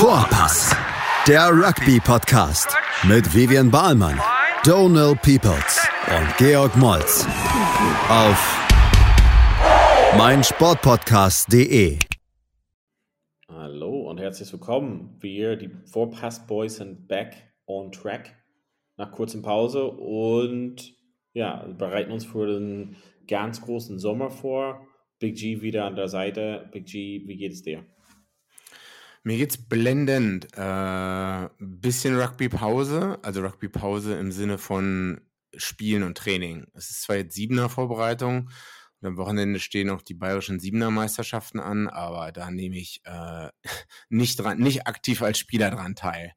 Vorpass, der Rugby-Podcast mit Vivian Bahlmann, Donal Peoples und Georg Moltz auf meinsportpodcast.de. Hallo und herzlich willkommen. Wir, die Vorpass Boys, sind back on track nach kurzem Pause und ja, bereiten uns für den ganz großen Sommer vor. Big G wieder an der Seite. Big G, wie geht's dir? Mir geht's blendend. Äh, bisschen Rugby-Pause, also Rugby-Pause im Sinne von Spielen und Training. Es ist zwar jetzt Siebener Vorbereitung und am Wochenende stehen noch die bayerischen Siebener Meisterschaften an, aber da nehme ich äh, nicht dran, nicht aktiv als Spieler dran teil.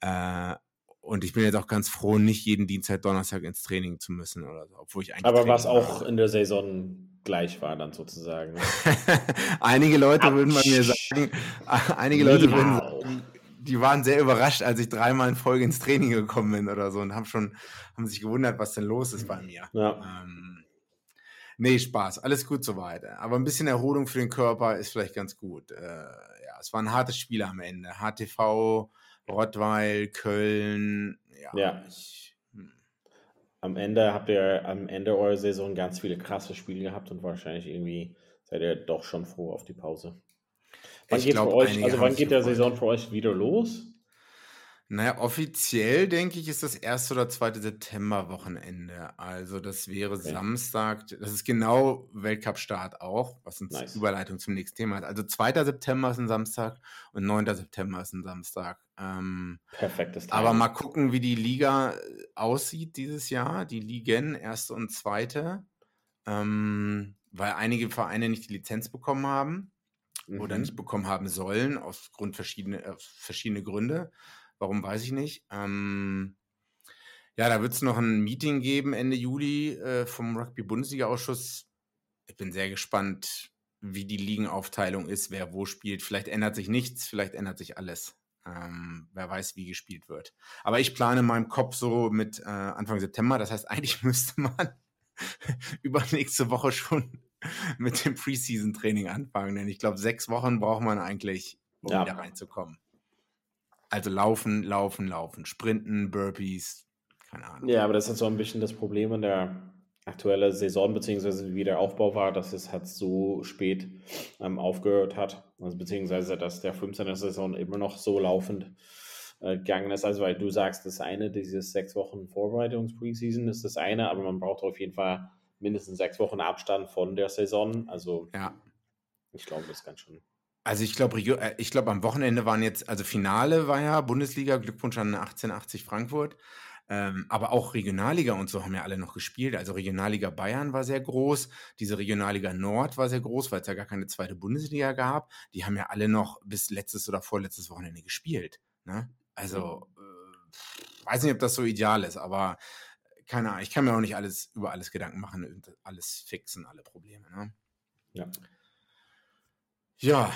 Äh, und ich bin jetzt auch ganz froh, nicht jeden Dienstag, Donnerstag ins Training zu müssen oder so, obwohl ich eigentlich. Aber was auch in der Saison gleich war dann sozusagen. Einige Leute Ouch. würden bei mir sagen, einige Leute würden sagen, die waren sehr überrascht, als ich dreimal in Folge ins Training gekommen bin oder so und haben schon, haben sich gewundert, was denn los ist bei mir. Ja. Ähm, nee, Spaß, alles gut soweit. Aber ein bisschen Erholung für den Körper ist vielleicht ganz gut. Äh, ja, es war ein hartes Spiel am Ende. HTV, Rottweil, Köln, ja. ja. Ich, am Ende habt ihr am Ende eurer Saison ganz viele krasse Spiele gehabt und wahrscheinlich irgendwie seid ihr doch schon froh auf die Pause. Wann geht, glaub, euch, also wann geht der Saison für euch wieder los? Naja, offiziell denke ich, ist das erste oder zweite September-Wochenende. Also das wäre okay. Samstag, das ist genau Weltcup-Start auch, was uns nice. Überleitung zum nächsten Thema hat. Also 2. September ist ein Samstag und 9. September ist ein Samstag. Ähm, Perfektes Timing. Aber mal gucken, wie die Liga äh, aussieht dieses Jahr, die Ligen, erste und zweite, ähm, weil einige Vereine nicht die Lizenz bekommen haben mhm. oder nicht bekommen haben sollen, aufgrund verschiedener äh, verschiedene Gründe. Warum weiß ich nicht. Ähm, ja, da wird es noch ein Meeting geben Ende Juli äh, vom Rugby-Bundesliga-Ausschuss. Ich bin sehr gespannt, wie die Ligenaufteilung ist, wer wo spielt. Vielleicht ändert sich nichts, vielleicht ändert sich alles. Ähm, wer weiß, wie gespielt wird. Aber ich plane in meinem Kopf so mit äh, Anfang September. Das heißt, eigentlich müsste man übernächste Woche schon mit dem Preseason-Training anfangen. Denn ich glaube, sechs Wochen braucht man eigentlich, um ja. wieder reinzukommen. Also laufen, laufen, laufen, sprinten, Burpees, keine Ahnung. Ja, aber das ist so ein bisschen das Problem in der aktuellen Saison, beziehungsweise wie der Aufbau war, dass es halt so spät ähm, aufgehört hat. Also beziehungsweise, dass der 15. Saison immer noch so laufend äh, gegangen ist. Also, weil du sagst, das eine, dieses sechs Wochen Vorbereitungs-Preseason ist das eine, aber man braucht auf jeden Fall mindestens sechs Wochen Abstand von der Saison. Also, ja. ich glaube, das kann schon also ich glaube, äh, ich glaube, am Wochenende waren jetzt, also Finale war ja Bundesliga, Glückwunsch an 1880 Frankfurt. Ähm, aber auch Regionalliga und so haben ja alle noch gespielt. Also Regionalliga Bayern war sehr groß, diese Regionalliga Nord war sehr groß, weil es ja gar keine zweite Bundesliga gab. Die haben ja alle noch bis letztes oder vorletztes Wochenende gespielt. Ne? Also äh, weiß nicht, ob das so ideal ist, aber keine Ahnung, ich kann mir auch nicht alles über alles Gedanken machen und alles fixen, alle Probleme. Ne? Ja. Ja,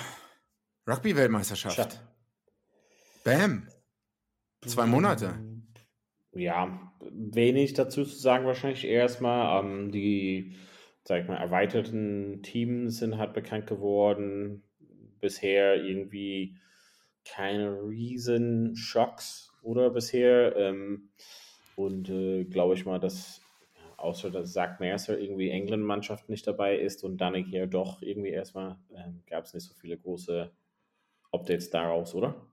Rugby-Weltmeisterschaft. Bam. Zwei Monate. Ja, wenig dazu zu sagen wahrscheinlich erstmal. Ähm, die, sag ich mal, erweiterten Teams sind halt bekannt geworden. Bisher irgendwie keine riesen Schocks oder bisher. Ähm, und äh, glaube ich mal, dass außer dass Zach Mercer irgendwie England-Mannschaft nicht dabei ist und dann hier doch irgendwie erstmal ähm, gab es nicht so viele große Updates daraus, oder?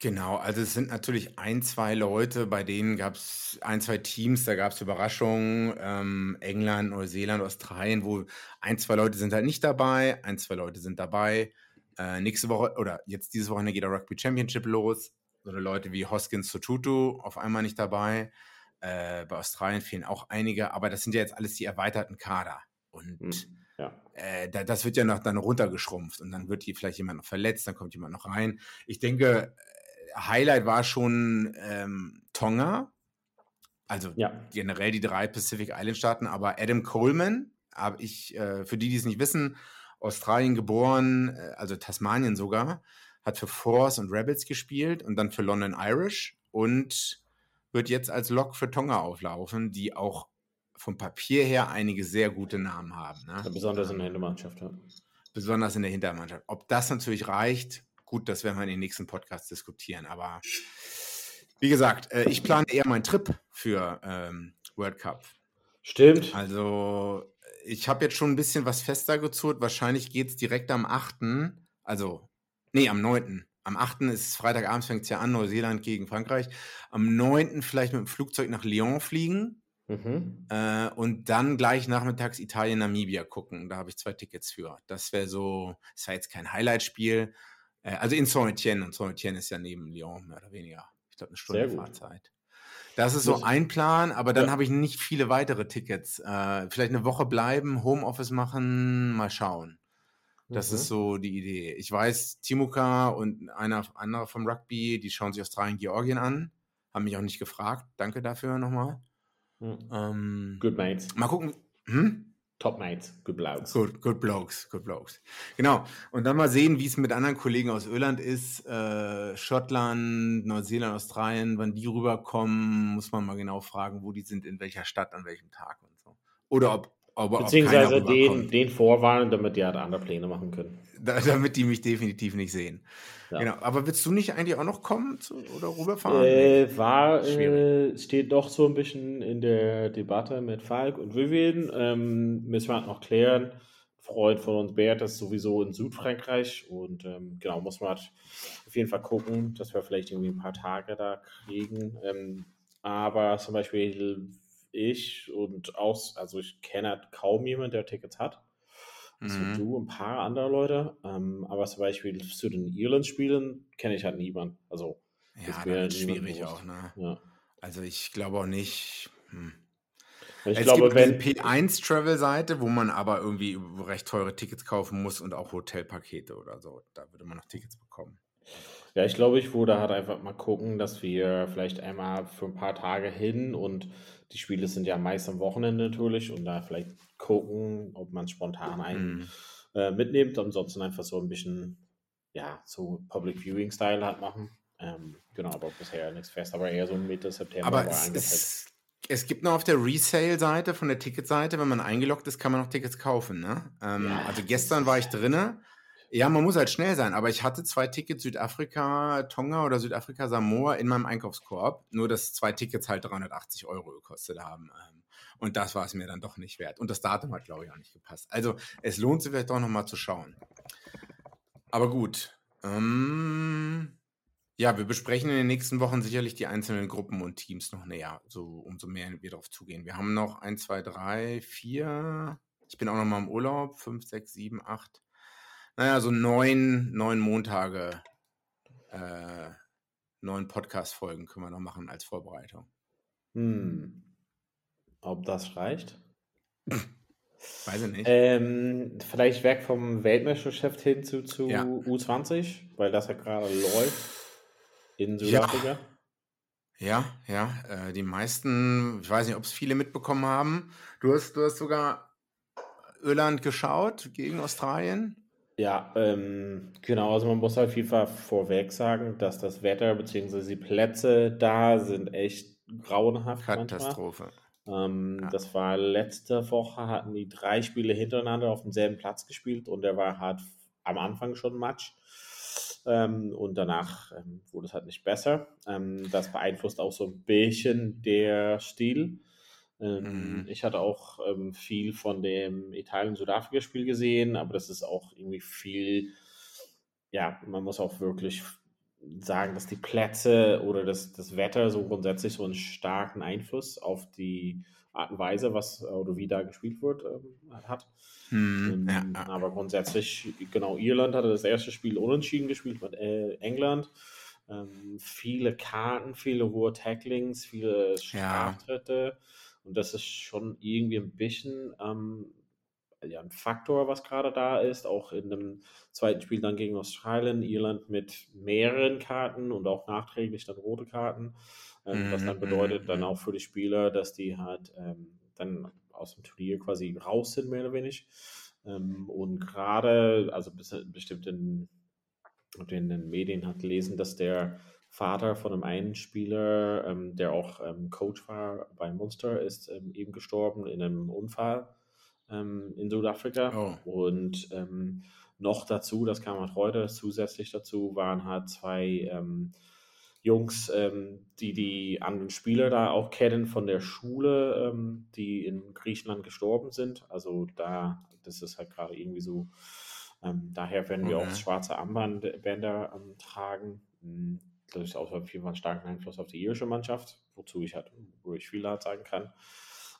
Genau, also es sind natürlich ein, zwei Leute, bei denen gab es ein, zwei Teams, da gab es Überraschungen, ähm, England, Neuseeland, Australien, wo ein, zwei Leute sind halt nicht dabei, ein, zwei Leute sind dabei. Äh, nächste Woche oder jetzt dieses Wochenende geht der Rugby Championship los. So Leute wie Hoskins Sotutu auf einmal nicht dabei. Äh, bei Australien fehlen auch einige, aber das sind ja jetzt alles die erweiterten Kader. Und hm, ja. äh, da, das wird ja noch dann runtergeschrumpft und dann wird hier vielleicht jemand noch verletzt, dann kommt jemand noch rein. Ich denke, Highlight war schon ähm, Tonga, also ja. generell die drei Pacific Island Staaten, aber Adam Coleman, habe ich, äh, für die, die es nicht wissen, Australien geboren, äh, also Tasmanien sogar, hat für Force und Rebels gespielt und dann für London Irish und wird jetzt als Lok für Tonga auflaufen, die auch vom Papier her einige sehr gute Namen haben. Ne? Besonders in der Hintermannschaft. Ja. Besonders in der Hintermannschaft. Ob das natürlich reicht, gut, das werden wir in den nächsten Podcasts diskutieren. Aber wie gesagt, äh, ich plane eher meinen Trip für ähm, World Cup. Stimmt. Also, ich habe jetzt schon ein bisschen was fester gezurrt. Wahrscheinlich geht es direkt am 8. Also, nee, am 9. Am 8. ist Freitagabend, fängt es ja an, Neuseeland gegen Frankreich. Am 9. vielleicht mit dem Flugzeug nach Lyon fliegen. Mhm. Äh, und dann gleich nachmittags Italien-Namibia gucken. Da habe ich zwei Tickets für. Das wäre so, das war jetzt kein Highlight-Spiel. Äh, also in Saint-Etienne. Und Saint-Etienne ist ja neben Lyon, mehr oder weniger. Ich glaube, eine Stunde Fahrzeit. Das ist so ein Plan, aber dann ja. habe ich nicht viele weitere Tickets. Äh, vielleicht eine Woche bleiben, Homeoffice machen, mal schauen. Das mhm. ist so die Idee. Ich weiß, Timuka und einer anderer vom Rugby, die schauen sich Australien, Georgien an. Haben mich auch nicht gefragt. Danke dafür nochmal. Mhm. Ähm, good mates. Mal gucken. Hm? Top Mates, good blokes. Good, good blokes, good blokes. Genau. Und dann mal sehen, wie es mit anderen Kollegen aus Irland ist. Äh, Schottland, Neuseeland, Australien, wann die rüberkommen, muss man mal genau fragen, wo die sind, in welcher Stadt, an welchem Tag und so. Oder ob aber Beziehungsweise den, den vorwarnen, damit die halt andere Pläne machen können. Da, damit die mich definitiv nicht sehen. Ja. Genau. Aber willst du nicht eigentlich auch noch kommen zu, oder rüberfahren? Äh, war, äh, steht doch so ein bisschen in der Debatte mit Falk und Vivian. Ähm, müssen wir halt noch klären. Freund von uns, Bert, ist sowieso in Südfrankreich und ähm, genau, muss man halt auf jeden Fall gucken, dass wir vielleicht irgendwie ein paar Tage da kriegen. Ähm, aber zum Beispiel ich und auch, also ich kenne halt kaum jemanden, der Tickets hat. Also mhm. du, ein paar andere Leute. Ähm, aber zum Beispiel zu den Irland-Spielen kenne ich halt niemanden. Also, ja, das ist schwierig auch, ne? Ja. Also ich glaube auch nicht. Hm. Ich es glaube, gibt wenn P1-Travel-Seite, wo man aber irgendwie recht teure Tickets kaufen muss und auch Hotelpakete oder so. Da würde man noch Tickets bekommen. Ja, ich glaube, ich würde halt einfach mal gucken, dass wir vielleicht einmal für ein paar Tage hin und die Spiele sind ja meist am Wochenende natürlich und da vielleicht gucken, ob man spontan einen mm. äh, mitnimmt. Ansonsten einfach so ein bisschen, ja, so Public Viewing Style halt machen. Ähm, genau, aber bisher nichts fest, aber eher so Mitte September. Aber es, es, es, gibt noch auf der Resale-Seite von der Ticketseite, wenn man eingeloggt ist, kann man noch Tickets kaufen. Ne? Ähm, ja, also gestern war ich drinne. Ja, man muss halt schnell sein, aber ich hatte zwei Tickets Südafrika, Tonga oder Südafrika, Samoa in meinem Einkaufskorb, nur dass zwei Tickets halt 380 Euro gekostet haben. Und das war es mir dann doch nicht wert. Und das Datum hat, glaube ich, auch nicht gepasst. Also es lohnt sich vielleicht doch nochmal zu schauen. Aber gut. Ähm, ja, wir besprechen in den nächsten Wochen sicherlich die einzelnen Gruppen und Teams noch näher, so umso mehr wir darauf zugehen. Wir haben noch 1, 2, 3, 4. Ich bin auch noch mal im Urlaub. 5, 6, 7, 8 naja, so neun, neun Montage, äh, neun Podcast-Folgen können wir noch machen als Vorbereitung. Hm. Ob das reicht? Weiß ich nicht. Ähm, vielleicht weg vom Weltmeisterschaft hin zu, zu ja. U20, weil das ja gerade läuft in Südafrika. Ja, ja, ja äh, die meisten, ich weiß nicht, ob es viele mitbekommen haben. Du hast, du hast sogar Irland geschaut gegen Australien. Ja, ähm, genau, also man muss jeden Fall vorweg sagen, dass das Wetter bzw. die Plätze da sind echt grauenhaft. Katastrophe. Ähm, ja. Das war letzte Woche, hatten die drei Spiele hintereinander auf demselben Platz gespielt und der war halt am Anfang schon Matsch. Ähm, und danach ähm, wurde es halt nicht besser. Ähm, das beeinflusst auch so ein bisschen der Stil. Ähm, mhm. Ich hatte auch ähm, viel von dem Italien-Südafrika-Spiel gesehen, aber das ist auch irgendwie viel, ja, man muss auch wirklich sagen, dass die Plätze oder das, das Wetter so grundsätzlich so einen starken Einfluss auf die Art und Weise, was oder wie da gespielt wird, ähm, hat. Mhm, ähm, ja. Aber grundsätzlich, genau, Irland hatte das erste Spiel unentschieden gespielt mit äh, England. Ähm, viele Karten, viele hohe Tacklings, viele Straftritte. Ja. Und das ist schon irgendwie ein bisschen ähm, ja, ein Faktor, was gerade da ist. Auch in dem zweiten Spiel dann gegen Australien, Irland mit mehreren Karten und auch nachträglich dann rote Karten. Ähm, was dann mhm, bedeutet dann mhm. auch für die Spieler, dass die halt ähm, dann aus dem Turnier quasi raus sind, mehr oder weniger. Ähm, und gerade, also bestimmt in, in den Medien hat gelesen, dass der Vater von einem einen Spieler, ähm, der auch ähm, Coach war bei Munster, ist ähm, eben gestorben in einem Unfall ähm, in Südafrika. Oh. Und ähm, noch dazu, das kam halt heute zusätzlich dazu, waren halt zwei ähm, Jungs, ähm, die die anderen Spieler da auch kennen von der Schule, ähm, die in Griechenland gestorben sind. Also da, das ist halt gerade irgendwie so, daher werden wir Okay. auch schwarze Armbandbänder ähm, tragen. Hm, Das ist auch auf jeden Fall einen starken Einfluss auf die irische Mannschaft, wozu ich halt ruhig viel halt sagen kann.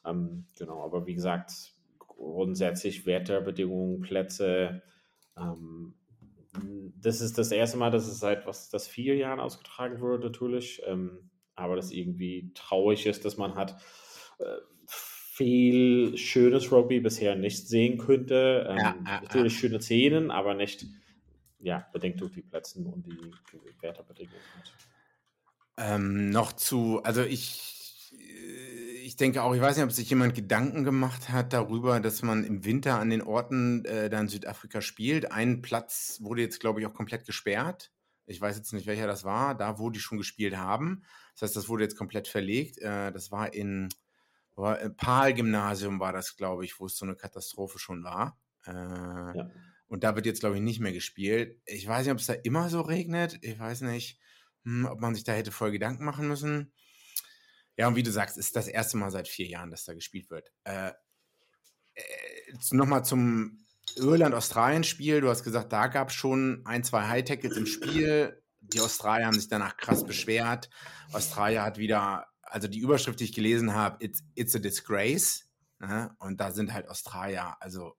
Ähm, genau, aber wie gesagt, grundsätzlich Wetterbedingungen, Plätze, ähm, das ist das erste Mal, dass es seit was das vier Jahren ausgetragen wurde, natürlich. Ähm, aber das irgendwie traurig ist, dass man hat äh, viel schönes Rugby bisher nicht sehen könnte. Ähm, Ja, ja, natürlich schöne Szenen, aber nicht ja, bedingt durch die Plätze und die, die Wetterbedingungen. Ähm, noch zu, also ich, äh, ich denke auch, ich weiß nicht, ob sich jemand Gedanken gemacht hat darüber, dass man im Winter an den Orten äh, da in Südafrika spielt. Ein Platz wurde jetzt, glaube ich, auch komplett gesperrt. Ich weiß jetzt nicht, welcher das war, da wo die schon gespielt haben. Das heißt, das wurde jetzt komplett verlegt. Äh, das war in, äh, Pahl-Gymnasium war das, glaube ich, wo es so eine Katastrophe schon war. Äh, Ja. Und da wird jetzt, glaube ich, nicht mehr gespielt. Ich weiß nicht, ob es da immer so regnet. Ich weiß nicht, hm, ob man sich da hätte voll Gedanken machen müssen. Ja, und wie du sagst, ist das erste Mal seit vier Jahren, dass da gespielt wird. Äh, äh, Nochmal zum Irland-Australien-Spiel. Du hast gesagt, da gab es schon ein, zwei High-Tackles im Spiel. Die Australier haben sich danach krass beschwert. Australier hat wieder, also die Überschrift, die ich gelesen habe, it's, it's a disgrace. Ne? Und da sind halt Australier, also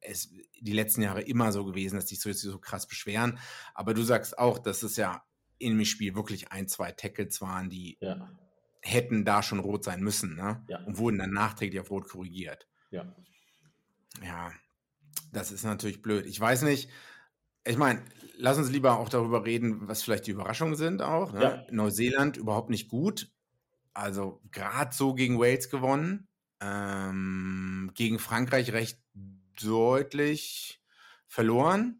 es die letzten Jahre immer so gewesen, dass die so, so krass beschweren. Aber du sagst auch, dass es ja in dem Spiel wirklich ein, zwei Tackles waren, die Ja, hätten da schon rot sein müssen, ne? Ja. Und wurden dann nachträglich auf rot korrigiert. ja. Ja, das ist natürlich blöd. Ich weiß nicht, ich meine, lass uns lieber auch darüber reden, was vielleicht die Überraschungen sind auch. Ne? Ja. Neuseeland überhaupt nicht gut. Also gerade so gegen Wales gewonnen. Ähm, gegen Frankreich recht deutlich verloren.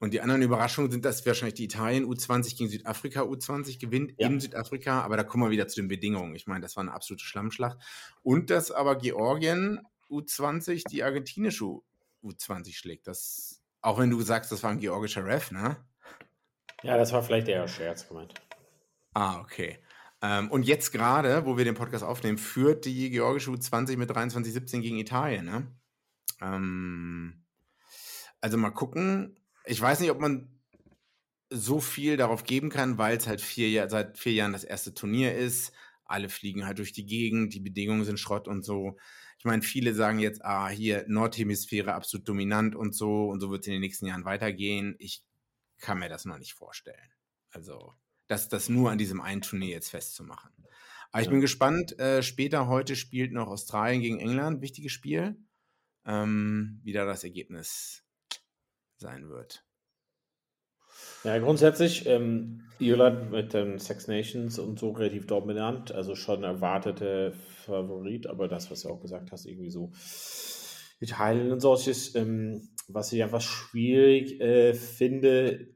Und die anderen Überraschungen sind, dass wahrscheinlich die Italien U20 gegen Südafrika U20 gewinnt Ja. in Südafrika. Aber da kommen wir wieder zu den Bedingungen. Ich meine, das war eine absolute Schlammschlacht. Und dass aber Georgien U20 die argentinische U20 schlägt. Das, auch wenn du sagst, das war ein georgischer Ref, ne? Ja, das war vielleicht eher Scherz gemeint. Ah, okay. Ähm, und jetzt gerade, wo wir den Podcast aufnehmen, führt die georgische U20 mit 23-17 gegen Italien, ne? Ähm, also mal gucken. Ich weiß nicht, ob man so viel darauf geben kann, weil es halt vier seit vier Jahren das erste Turnier ist. Alle fliegen halt durch die Gegend, die Bedingungen sind Schrott und so. Ich meine, viele sagen jetzt, ah, hier Nordhemisphäre absolut dominant und so und so wird es in den nächsten Jahren weitergehen. Ich kann mir das noch nicht vorstellen. Also, das, das nur an diesem einen Turnier jetzt festzumachen. Aber ich Ja. bin gespannt. Äh, später heute spielt noch Australien gegen England, wichtiges Spiel. Ähm, wie da das Ergebnis sein wird. Ja, grundsätzlich ähm, Irland mit den Six Nations und so relativ dominant, also schon erwartete Favorit, aber das, was du auch gesagt hast, irgendwie so Italien und solches, ähm, was ich einfach schwierig äh, finde,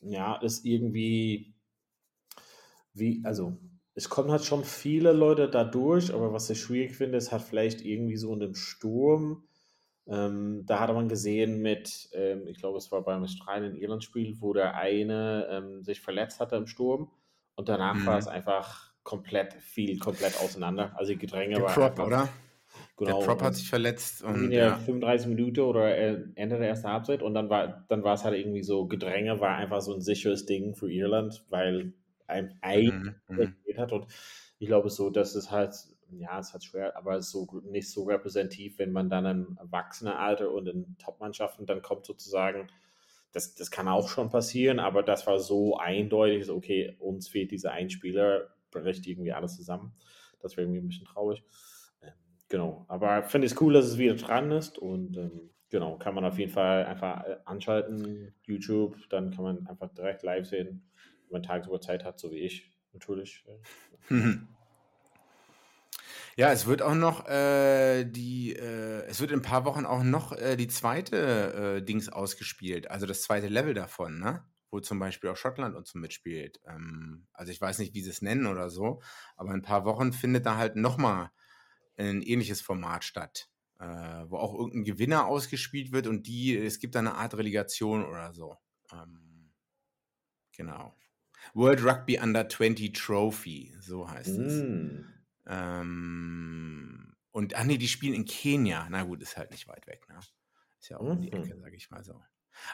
ja, ist irgendwie, wie, also es kommen halt schon viele Leute da durch, aber was ich schwierig finde, ist halt vielleicht irgendwie so in dem Sturm. Ähm, da hatte man gesehen mit, ähm, ich glaube, es war beim Australien-Irland-Spiel, wo der eine ähm, sich verletzt hatte im Sturm und danach Mhm. war es einfach komplett, viel komplett auseinander. Also die Gedränge Der war Prop, einfach, oder? Genau, der Prop hat sich verletzt in und der ja. 35 Minuten oder äh, Ende der ersten Halbzeit und dann war, dann war es halt irgendwie so, Gedränge war einfach so ein sicheres Ding für Irland, weil ein, ein Mhm, mhm. hat. Und ich glaube so, dass es halt, ja, es halt schwer, aber es ist so nicht so repräsentativ, wenn man dann im Erwachsenenalter und in Top-Mannschaften dann kommt sozusagen, das, das kann auch schon passieren, aber das war so eindeutig, so, okay, uns fehlt dieser Einspieler, bricht irgendwie alles zusammen. Das wäre irgendwie ein bisschen traurig. Ähm, genau, aber finde ich es cool, dass es wieder dran ist und ähm, genau, kann man auf jeden Fall einfach äh, anschalten, YouTube, dann kann man einfach direkt live sehen, wenn man tagsüber Zeit hat, so wie ich, natürlich. Ja, es wird auch noch äh, die, äh, es wird in ein paar Wochen auch noch äh, die zweite äh, Dings ausgespielt, also das zweite Level davon, ne? Wo zum Beispiel auch Schottland und so mitspielt. Ähm, also ich weiß nicht, wie sie es nennen oder so, aber in ein paar Wochen findet da halt nochmal ein ähnliches Format statt. äh, wo auch irgendein Gewinner ausgespielt wird und die, es gibt da eine Art Relegation oder so. Ähm, genau. World Rugby Under 20 Trophy, so heißt mm. es. Ähm, und, ach nee, die spielen in Kenia. Na gut, ist halt nicht weit weg, ne? Ist ja auch mhm. um die Ecke, sag ich mal so.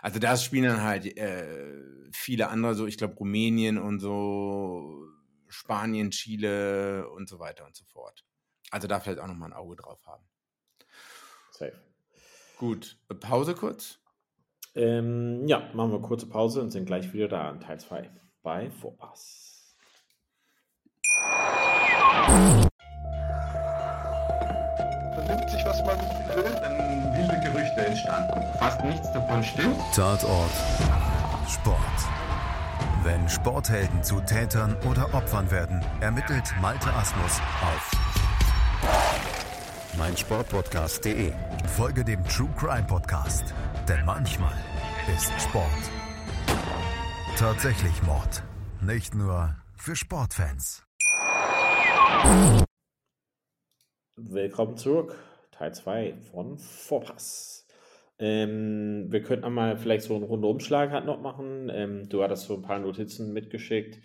Also da spielen dann halt äh, viele andere, so ich glaube Rumänien und so, Spanien, Chile und so weiter und so fort. Also da vielleicht auch nochmal ein Auge drauf haben. Safe. Gut, Pause kurz? Ähm, ja, machen wir kurze Pause und sind gleich wieder da an Teil 2 bei Vorpass. Entstanden. Fast nichts davon stimmt. Tatort. Sport. Wenn Sporthelden zu Tätern oder Opfern werden, ermittelt Malte Asmus auf meinsportpodcast.de. Folge dem True Crime Podcast, denn manchmal ist Sport tatsächlich Mord. Nicht nur für Sportfans. Willkommen zurück. Teil 2 von Vorpass. Ähm, wir könnten einmal vielleicht so einen Rundumschlag halt noch machen. Ähm, du hattest so ein paar Notizen mitgeschickt.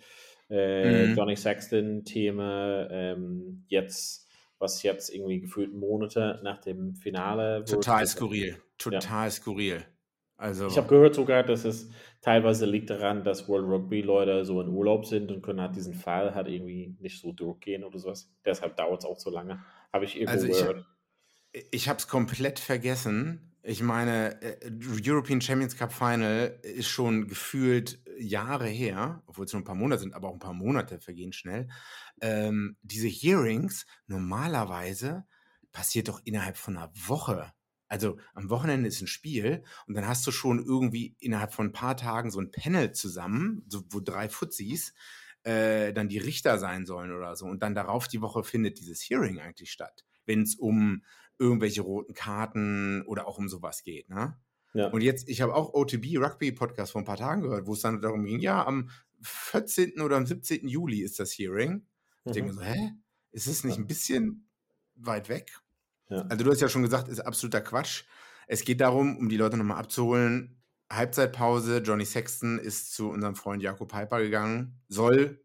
Äh, mhm. Johnny Sexton-Thema. Ähm, jetzt was jetzt irgendwie gefühlt Monate nach dem Finale. Total skurril. Total ja. skurril. Also ich habe gehört sogar, dass es teilweise liegt daran, dass World Rugby Leute so in Urlaub sind und können halt diesen Fall halt irgendwie nicht so durchgehen oder sowas. Deshalb dauert es auch so lange. Habe ich irgendwo also ich, gehört. Ich habe es komplett vergessen. Ich meine, äh, European Champions Cup Final ist schon gefühlt Jahre her, obwohl es nur ein paar Monate sind, aber auch ein paar Monate vergehen schnell. Ähm, diese Hearings, normalerweise passiert doch innerhalb von einer Woche. Also am Wochenende ist ein Spiel und dann hast du schon irgendwie innerhalb von ein paar Tagen so ein Panel zusammen, so, wo drei Fuzis äh, dann die Richter sein sollen oder so. Und dann darauf die Woche findet dieses Hearing eigentlich statt, wenn es um irgendwelche roten Karten oder auch um sowas geht. Ne? Ja. Und jetzt, ich habe auch OTB Rugby Podcast vor ein paar Tagen gehört, wo es dann darum ging, ja, am 14. oder am 17. Juli ist das Hearing. Mhm. Ich denke mir so, hä? Ist es nicht ein bisschen weit weg? Ja. Also du hast ja schon gesagt, ist absoluter Quatsch. Es geht darum, um die Leute nochmal abzuholen. Halbzeitpause, Johnny Sexton ist zu unserem Freund Jakob Piper gegangen, soll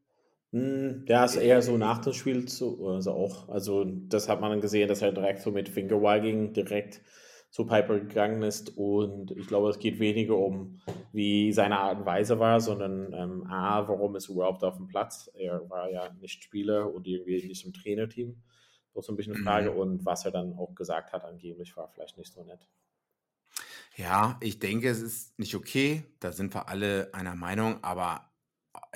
ja, ist eher so nach dem Spiel zu, also auch. Also, das hat man dann gesehen, dass er direkt so mit Fingerwagging direkt zu Piper gegangen ist. Und ich glaube, es geht weniger um, wie seine Art und Weise war, sondern ähm, A, warum ist er überhaupt auf dem Platz? Er war ja nicht Spieler und irgendwie nicht im Trainerteam. Das ist so ein bisschen eine Frage. Mhm. Und was er dann auch gesagt hat, angeblich war vielleicht nicht so nett. Ja, ich denke, es ist nicht okay. Da sind wir alle einer Meinung. Aber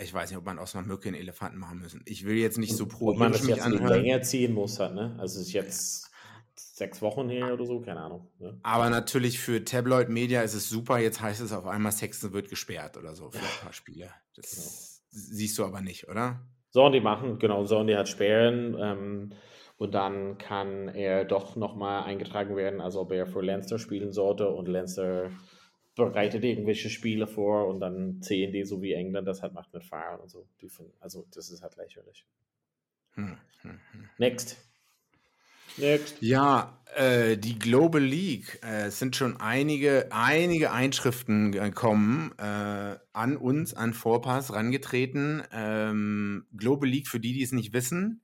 ich weiß nicht, ob man aus einer Mücke einen Elefanten machen müssen. Ich will jetzt nicht so pro Ob man das jetzt nicht länger ziehen muss, hat, ne? Also es ist jetzt sechs Wochen her oder so, keine Ahnung. Ne? Aber natürlich für Tabloid Media ist es super. Jetzt heißt es auf einmal, Sexton wird gesperrt oder so für ein paar Spiele. Das genau. siehst du aber nicht, oder? Sollen die machen, genau. Sollen die halt sperren. Ähm, und dann kann er doch nochmal eingetragen werden, also ob er für Leinster spielen sollte und Leinster bereitet irgendwelche Spiele vor und dann die so wie England das halt macht mit Fahrern und so. also das ist halt lächerlich. Hm, hm, hm. Next. Next. Ja, äh, die Global League. Äh, es sind schon einige, einige Einschriften gekommen, äh, an uns, an Vorpass rangetreten. Ähm, Global League, für die, die es nicht wissen,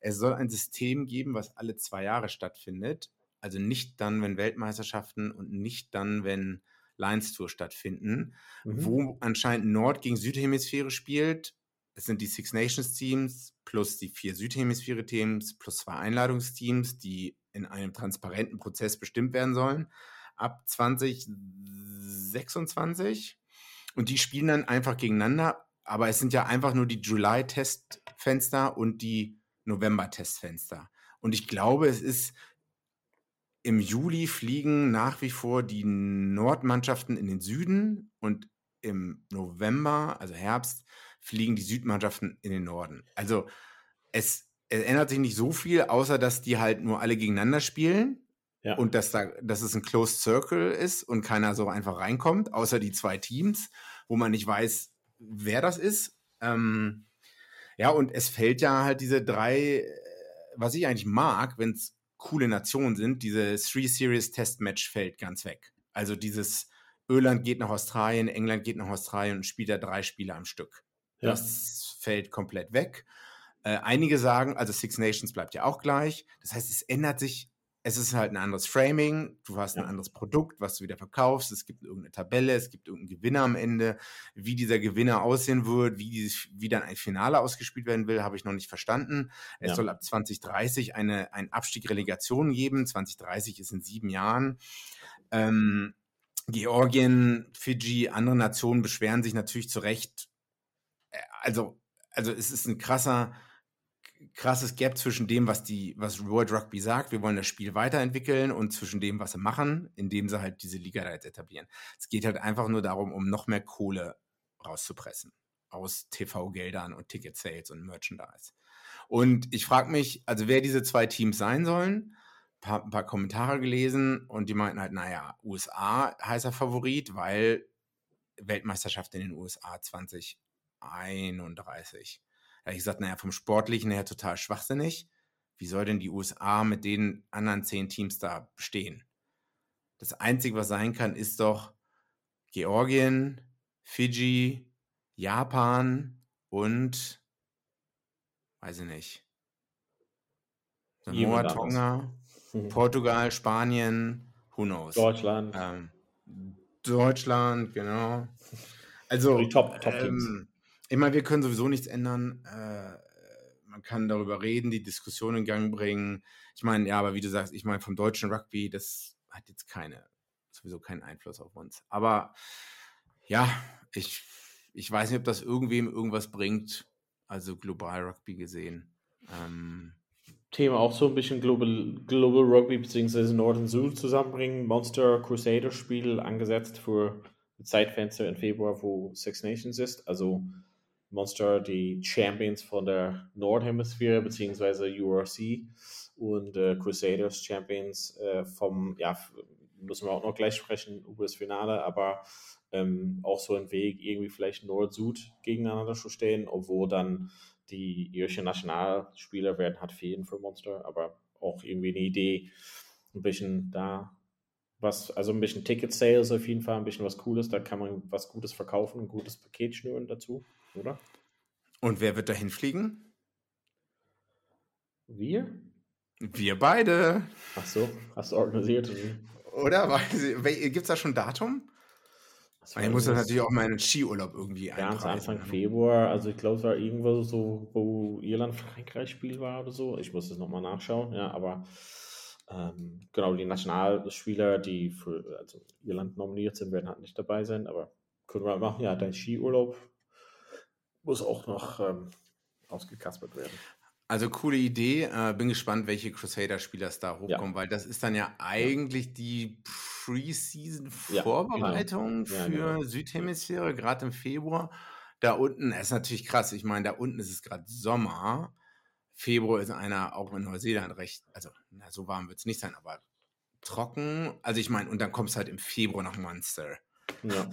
es soll ein System geben, was alle zwei Jahre stattfindet. Also nicht dann, wenn Weltmeisterschaften und nicht dann, wenn Lions Tour stattfinden, mhm. wo anscheinend Nord gegen Südhemisphäre spielt. Es sind die Six Nations Teams plus die vier Südhemisphäre Teams plus zwei Einladungsteams, die in einem transparenten Prozess bestimmt werden sollen. Ab 2026. Und die spielen dann einfach gegeneinander. Aber es sind ja einfach nur die July-Testfenster und die November-Testfenster. Und ich glaube, es ist im Juli fliegen nach wie vor die Nordmannschaften in den Süden und im November, also Herbst, fliegen die Südmannschaften in den Norden. Also es, es ändert sich nicht so viel, außer dass die halt nur alle gegeneinander spielen ja. und dass, da, dass es ein Closed Circle ist und keiner so einfach reinkommt, außer die zwei Teams, wo man nicht weiß, wer das ist. Ähm, ja, und es fällt ja halt diese drei, was ich eigentlich mag, wenn es coole Nation sind, diese Three Series Test Match fällt ganz weg. Also dieses Irland geht nach Australien, England geht nach Australien und spielt da drei Spiele am Stück. Ja. Das fällt komplett weg. Äh, einige sagen, also Six Nations bleibt ja auch gleich. Das heißt, es ändert sich es ist halt ein anderes Framing, du hast ein anderes Produkt, was du wieder verkaufst, es gibt irgendeine Tabelle, es gibt irgendeinen Gewinner am Ende. Wie dieser Gewinner aussehen wird, wie, dieses, wie dann ein Finale ausgespielt werden will, habe ich noch nicht verstanden. Es ja. soll ab 2030 eine, ein Abstieg Relegation geben. 2030 ist in sieben Jahren. Ähm, Georgien, Fiji, andere Nationen beschweren sich natürlich zu Recht. Äh, also, also es ist ein krasser krasses Gap zwischen dem, was die, was World Rugby sagt, wir wollen das Spiel weiterentwickeln und zwischen dem, was sie machen, indem sie halt diese Liga da jetzt etablieren. Es geht halt einfach nur darum, um noch mehr Kohle rauszupressen aus TV-Geldern und Ticket-Sales und Merchandise. Und ich frage mich, also wer diese zwei Teams sein sollen, paar, ein paar Kommentare gelesen und die meinten halt, naja, USA heißer Favorit, weil Weltmeisterschaft in den USA 2031. Habe ich gesagt, naja, vom Sportlichen her total schwachsinnig. Wie soll denn die USA mit den anderen zehn Teams da bestehen? Das Einzige, was sein kann, ist doch Georgien, Fiji, Japan und weiß ich nicht. Samoa, Tonga. Portugal, Spanien, who knows? Deutschland. Ähm, Deutschland, genau. Also, die Top, Top Teams. Ähm, ich meine, wir können sowieso nichts ändern. Äh, man kann darüber reden, die Diskussion in Gang bringen. Ich meine, ja, aber wie du sagst, ich meine, vom deutschen Rugby, das hat jetzt keine, sowieso keinen Einfluss auf uns. Aber ja, ich, ich weiß nicht, ob das irgendwem irgendwas bringt, also global Rugby gesehen. Ähm, Thema auch so ein bisschen Global, Global Rugby bzw. Northern Süd zusammenbringen. Monster Crusader Spiel angesetzt für Zeitfenster im Februar, wo Six Nations ist. Also Monster die Champions von der Nordhemisphäre beziehungsweise URC und äh, Crusaders Champions äh, vom, ja, müssen wir auch noch gleich sprechen über das Finale, aber ähm, auch so ein Weg, irgendwie vielleicht Nord-Süd gegeneinander zu stehen, obwohl dann die irischen Nationalspieler werden hat fehlen für Monster, aber auch irgendwie eine Idee, ein bisschen da was, also ein bisschen Ticket-Sales auf jeden Fall, ein bisschen was Cooles, da kann man was Gutes verkaufen, ein gutes Paket schnüren dazu oder? Und wer wird dahin fliegen? Wir? Wir beide. Ach so, hast du organisiert? Oder? Gibt es da schon ein Datum? Ich muss das natürlich auch meinen Skiurlaub irgendwie Ganz Anfang Februar, also ich glaube, es war irgendwo so, wo Irland-Frankreich-Spiel war oder so. Ich muss das nochmal nachschauen, ja, aber ähm, genau, die Nationalspieler, die für also Irland nominiert sind, werden halt nicht dabei sein, aber können wir machen, ja, dein Skiurlaub muss auch noch ähm, ausgekaspert werden. Also coole Idee. Äh, bin gespannt, welche Crusader-Spieler da hochkommen, ja. weil das ist dann ja eigentlich ja. die Preseason-Vorbereitung ja, genau. für genau. Südhemisphäre, gerade im Februar. Da unten ist natürlich krass. Ich meine, da unten ist es gerade Sommer. Februar ist einer auch in Neuseeland recht, also na, so warm wird es nicht sein, aber trocken. Also ich meine, und dann kommst halt im Februar nach Munster. Ja.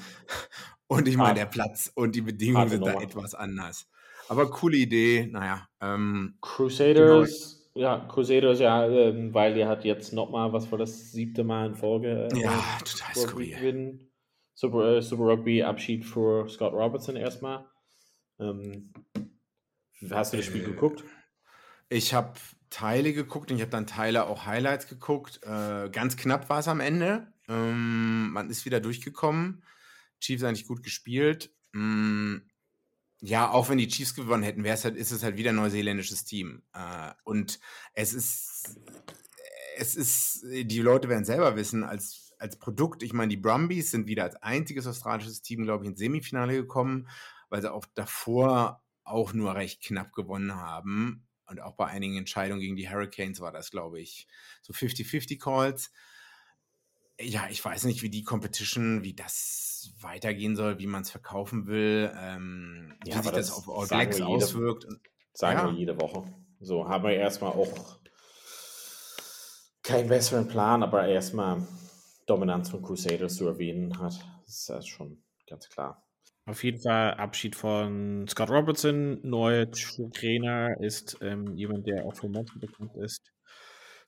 Und ich meine, der Platz und die Bedingungen sind da etwas anders. Aber coole Idee, naja. Ähm, Crusaders, genau. ja, Crusaders, ja, ähm, weil ihr hat jetzt nochmal, was war das siebte Mal in Folge? Äh, ja, total skurril. Super, äh, Super Rugby Abschied für Scott Robertson erstmal. Ähm, hast du das Spiel äh, geguckt? Ich habe Teile geguckt und ich habe dann Teile auch Highlights geguckt. Äh, ganz knapp war es am Ende. Ähm, man ist wieder durchgekommen. Chiefs eigentlich gut gespielt. Mm, ja, auch wenn die Chiefs gewonnen hätten, wäre es halt, ist es halt wieder ein neuseeländisches Team. Äh, und es ist, es ist, die Leute werden selber wissen, als, als Produkt, ich meine, die Brumbies sind wieder als einziges australisches Team, glaube ich, ins Semifinale gekommen, weil sie auch davor auch nur recht knapp gewonnen haben. Und auch bei einigen Entscheidungen gegen die Hurricanes war das, glaube ich, so 50-50 Calls ja, ich weiß nicht, wie die Competition, wie das weitergehen soll, wie man es verkaufen will, ähm, ja, wie sich das, das auf All Blacks jede, auswirkt. Sagen ja. wir jede Woche. So haben wir erstmal auch keinen besseren Plan, aber erstmal Dominanz von Crusaders zu erwähnen hat. Das ist schon ganz klar. Auf jeden Fall Abschied von Scott Robertson. Neuer Trainer ist ähm, jemand, der auch für Monster bekannt ist.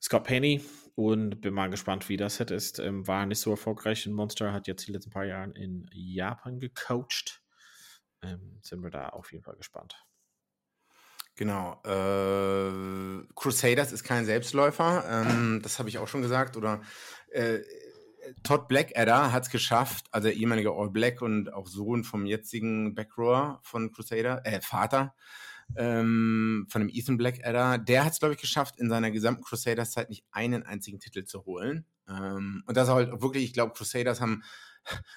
Scott Penny und bin mal gespannt, wie das Set ist. Ähm, war nicht so erfolgreich in Monster, hat jetzt die letzten paar Jahre in Japan gecoacht. Ähm, sind wir da auf jeden Fall gespannt. Genau. Äh, Crusaders ist kein Selbstläufer. Ähm, das habe ich auch schon gesagt. Oder äh, Todd Blackadder hat es geschafft, also der ehemalige All Black und auch Sohn vom jetzigen Backrower von Crusader, äh, Vater ähm, von dem Ethan Blackadder, der hat es, glaube ich, geschafft, in seiner gesamten Crusaders-Zeit nicht einen einzigen Titel zu holen. Ähm, und das halt wirklich, ich glaube, Crusaders haben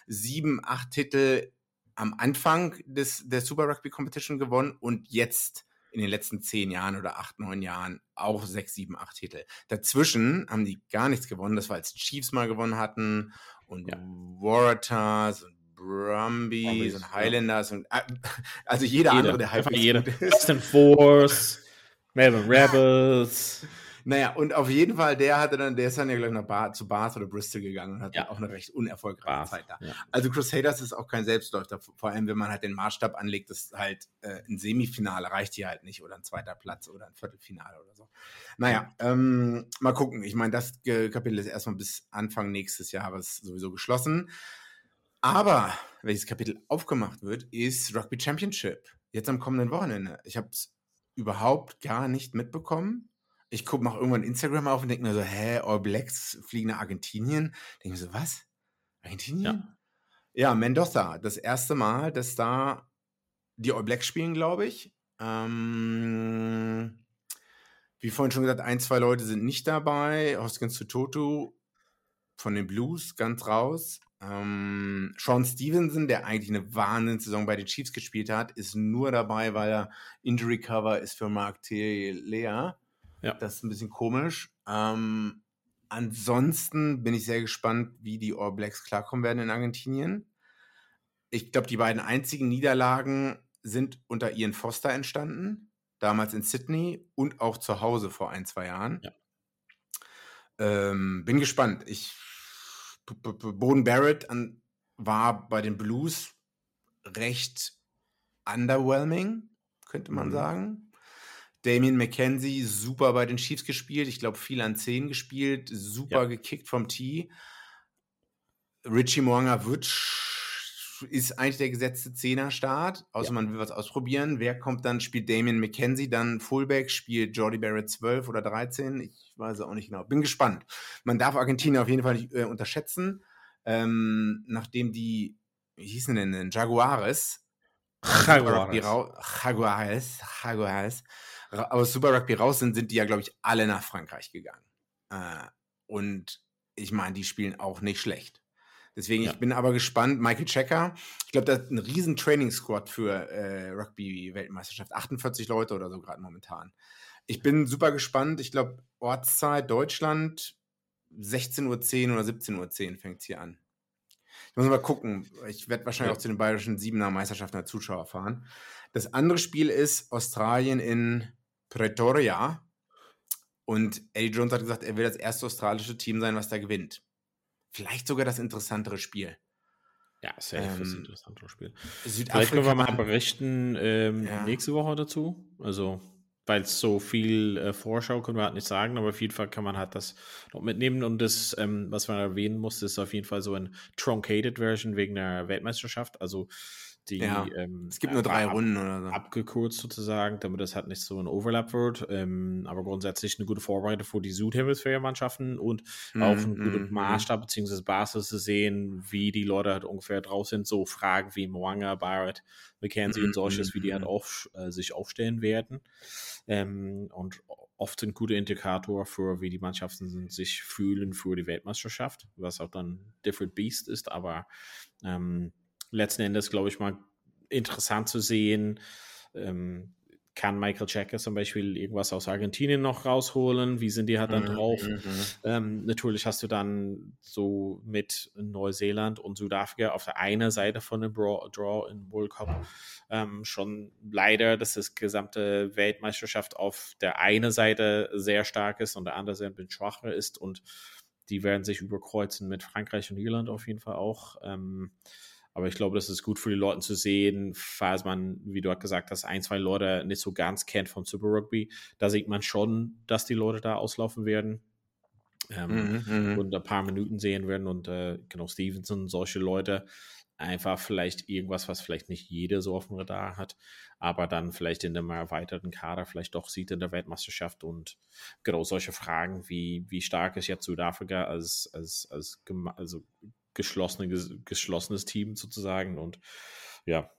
sieben, acht Titel am Anfang des, der Super Rugby Competition gewonnen und jetzt in den letzten zehn Jahren oder acht, neun Jahren auch sechs, sieben, acht Titel. Dazwischen haben die gar nichts gewonnen. Das war als Chiefs mal gewonnen hatten und ja. Waratahs und Brumbies, Brumbies und Highlanders ja. und äh, also jeder, jeder andere, der halbwegs jeder. gut ist. Western Force, Melbourne Rebels. Naja, und auf jeden Fall, der hatte dann, der ist dann ja gleich nach Bar, zu Bath oder Bristol gegangen und hat ja. auch eine recht unerfolgreiche Bath, Zeit da. Ja. Also Crusaders ist auch kein Selbstläufer, vor allem wenn man halt den Maßstab anlegt, dass halt äh, ein Semifinale reicht hier halt nicht oder ein zweiter Platz oder ein Viertelfinale oder so. Naja, ähm, mal gucken. Ich meine, das Kapitel ist erstmal bis Anfang nächstes Jahres sowieso geschlossen. Aber welches Kapitel aufgemacht wird, ist Rugby Championship. Jetzt am kommenden Wochenende. Ich habe es überhaupt gar nicht mitbekommen ich gucke, mache irgendwann Instagram auf und denke mir so, hä, All Blacks fliegen nach Argentinien. Denke mir so, was? Argentinien? Ja. ja, Mendoza. Das erste Mal, dass da die All Blacks spielen, glaube ich. Ähm, wie vorhin schon gesagt, ein, zwei Leute sind nicht dabei. Hoskins Tutotu von den Blues ganz raus. Ähm, Sean Stevenson, der eigentlich eine Wahnsinnssaison bei den Chiefs gespielt hat, ist nur dabei, weil er Injury Cover ist für Mark Lea. Ja. Das ist ein bisschen komisch. Ähm, ansonsten bin ich sehr gespannt, wie die All Blacks klarkommen werden in Argentinien. Ich glaube, die beiden einzigen Niederlagen sind unter Ian Foster entstanden, damals in Sydney und auch zu Hause vor ein, zwei Jahren. Ja. Ähm, bin gespannt. Ich, Boden Barrett an, war bei den Blues recht underwhelming, könnte man mhm. sagen. Damien McKenzie super bei den Chiefs gespielt. Ich glaube, viel an 10 gespielt. Super ja. gekickt vom Tee. Richie Moanga ist eigentlich der gesetzte Zehner-Start, außer ja. man will was ausprobieren. Wer kommt dann? Spielt Damien McKenzie dann Fullback? Spielt Jordi Barrett 12 oder 13? Ich weiß auch nicht genau. Bin gespannt. Man darf Argentinien auf jeden Fall nicht äh, unterschätzen. Ähm, nachdem die, wie hießen denn, Jaguares, Jaguares. Jaguares, Jaguares aus Super Rugby raus sind, sind die ja, glaube ich, alle nach Frankreich gegangen. Äh, und ich meine, die spielen auch nicht schlecht. Deswegen, ja. ich bin aber gespannt. Michael Checker, ich glaube, das ist ein riesen Training-Squad für äh, Rugby-Weltmeisterschaft. 48 Leute oder so gerade momentan. Ich bin super gespannt. Ich glaube, Ortszeit Deutschland 16.10 Uhr oder 17.10 Uhr fängt es hier an. Ich muss mal gucken. Ich werde wahrscheinlich ja. auch zu den bayerischen Siebener Meisterschaften als Zuschauer fahren. Das andere Spiel ist Australien in Pretoria. Und Eddie Jones hat gesagt, er will das erste australische Team sein, was da gewinnt. Vielleicht sogar das interessantere Spiel. Ja, safe ähm, das interessantere Spiel. Südafrika, Vielleicht können wir mal berichten ähm, ja. nächste Woche dazu. Also, weil es so viel äh, Vorschau können wir halt nicht sagen, aber auf jeden Fall kann man halt das noch mitnehmen. Und das, ähm, was man erwähnen muss, ist auf jeden Fall so ein truncated Version wegen der Weltmeisterschaft. Also die ja, ähm, es gibt nur drei ab, Runden oder so. Abgekürzt sozusagen, damit das halt nicht so ein Overlap wird. Ähm, aber grundsätzlich eine gute Vorbereitung für die Südhemisphäre-Mannschaften und mm, auch ein guter mm, Maßstab bzw. Basis zu sehen, wie die Leute halt ungefähr drauf sind. So Fragen wie Mwanga, Barrett, McKenzie mm, und solches, wie die halt auf, äh, sich aufstellen werden. Ähm, und oft ein guter Indikator für, wie die Mannschaften sich fühlen für die Weltmeisterschaft, was auch dann Different Beast ist, aber ähm, letzten Endes, glaube ich, mal interessant zu sehen. Ähm, kann Michael Checker zum Beispiel irgendwas aus Argentinien noch rausholen? Wie sind die halt dann mhm, drauf? Mhm. Ähm, natürlich hast du dann so mit Neuseeland und Südafrika auf der einen Seite von dem Draw in World Cup ähm, schon leider, dass das gesamte Weltmeisterschaft auf der einen Seite sehr stark ist und der andere Seite ein bisschen schwacher ist und die werden sich überkreuzen mit Frankreich und Irland auf jeden Fall auch. Ähm, aber ich glaube, das ist gut für die Leute zu sehen, falls man, wie du gesagt hast, ein, zwei Leute nicht so ganz kennt vom Super Rugby. Da sieht man schon, dass die Leute da auslaufen werden. ähm, mhm, mhm, und ein paar Minuten sehen werden und äh, genau Stevenson, solche Leute, einfach vielleicht irgendwas, was vielleicht nicht jeder so auf dem Radar hat, aber dann vielleicht in einem erweiterten Kader vielleicht doch sieht in der Weltmeisterschaft und genau solche Fragen wie, wie stark ist jetzt Südafrika als, als, als also geschlossene, geschlossenes Team sozusagen und ja,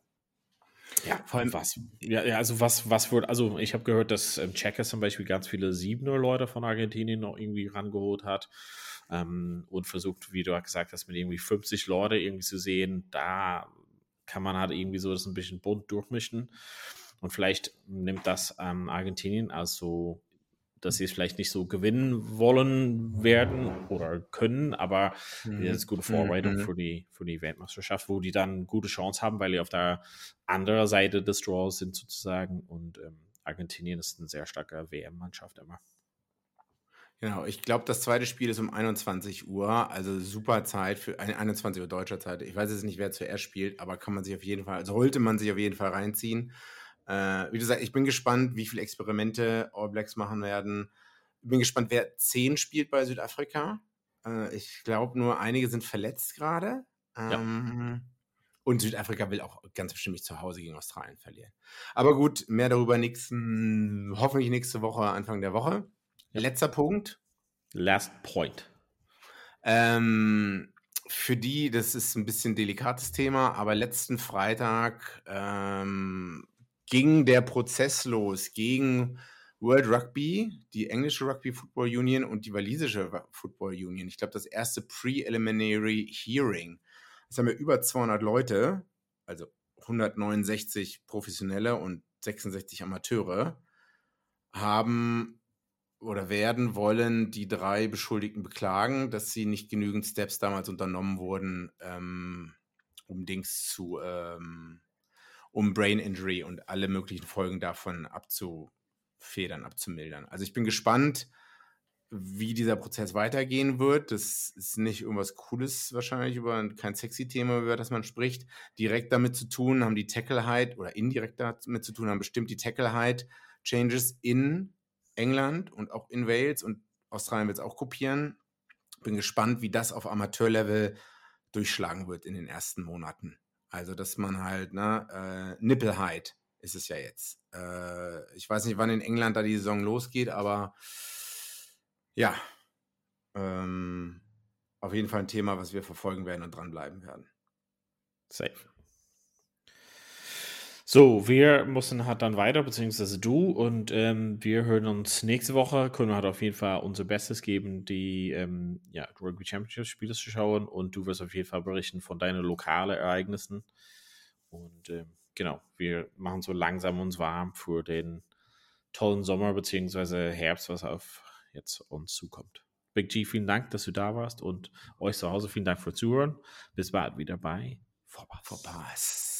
ja, vor allem was. Ja, ja also was, was wird, also ich habe gehört, dass ähm, Checker zum Beispiel ganz viele Siebener Leute von Argentinien noch irgendwie rangeholt hat ähm, und versucht, wie du gesagt hast, mit irgendwie 50 Leute irgendwie zu sehen, da kann man halt irgendwie so das ein bisschen bunt durchmischen. Und vielleicht nimmt das ähm, Argentinien als so dass sie es vielleicht nicht so gewinnen wollen werden oder können, aber mhm. das ist gute Vorbereitung mhm. für, die, für die Weltmeisterschaft, wo die dann gute Chance haben, weil die auf der anderen Seite des Draws sind sozusagen und ähm, Argentinien ist eine sehr starke WM-Mannschaft immer. Genau, ich glaube, das zweite Spiel ist um 21 Uhr, also super Zeit für 21 Uhr deutscher Zeit. Ich weiß jetzt nicht, wer zuerst spielt, aber kann man sich auf jeden Fall, also sollte man sich auf jeden Fall reinziehen. Äh, wie gesagt, ich bin gespannt, wie viele Experimente All Blacks machen werden. Bin gespannt, wer 10 spielt bei Südafrika. Äh, ich glaube, nur einige sind verletzt gerade. Ähm, ja. Und Südafrika will auch ganz bestimmt nicht zu Hause gegen Australien verlieren. Aber gut, mehr darüber nächsten, hoffentlich nächste Woche, Anfang der Woche. Letzter Punkt. Last point. Ähm, für die, das ist ein bisschen delikates Thema, aber letzten Freitag ähm, ging der Prozess los gegen World Rugby, die englische Rugby Football Union und die walisische Football Union. Ich glaube, das erste Preliminary Hearing. Das haben wir über 200 Leute, also 169 Professionelle und 66 Amateure, haben oder werden wollen die drei Beschuldigten beklagen, dass sie nicht genügend Steps damals unternommen wurden, ähm, um Dings zu, ähm, um Brain Injury und alle möglichen Folgen davon abzufedern, abzumildern. Also ich bin gespannt, wie dieser Prozess weitergehen wird. Das ist nicht irgendwas Cooles wahrscheinlich, über kein sexy Thema, über das man spricht. Direkt damit zu tun haben die Tackle Height oder indirekt damit zu tun haben bestimmt die Tackle Height Changes in England und auch in Wales und Australien wird es auch kopieren. Bin gespannt, wie das auf Amateurlevel durchschlagen wird in den ersten Monaten. Also, dass man halt, ne, äh, Nippelheit ist es ja jetzt. Äh, ich weiß nicht, wann in England da die Saison losgeht, aber ja, ähm, auf jeden Fall ein Thema, was wir verfolgen werden und dranbleiben werden. Safe. So, wir müssen halt dann weiter, beziehungsweise du, und ähm, wir hören uns nächste Woche. Können wir halt auf jeden Fall unser Bestes geben, die ähm, ja, Rugby Championship Spiele zu schauen. Und du wirst auf jeden Fall berichten von deinen lokalen Ereignissen. Und ähm, genau, wir machen so langsam uns warm für den tollen Sommer, beziehungsweise Herbst, was auf jetzt uns zukommt. Big G, vielen Dank, dass du da warst und euch zu Hause vielen Dank fürs Zuhören. Bis bald wieder bei Vorpass. Vorpass.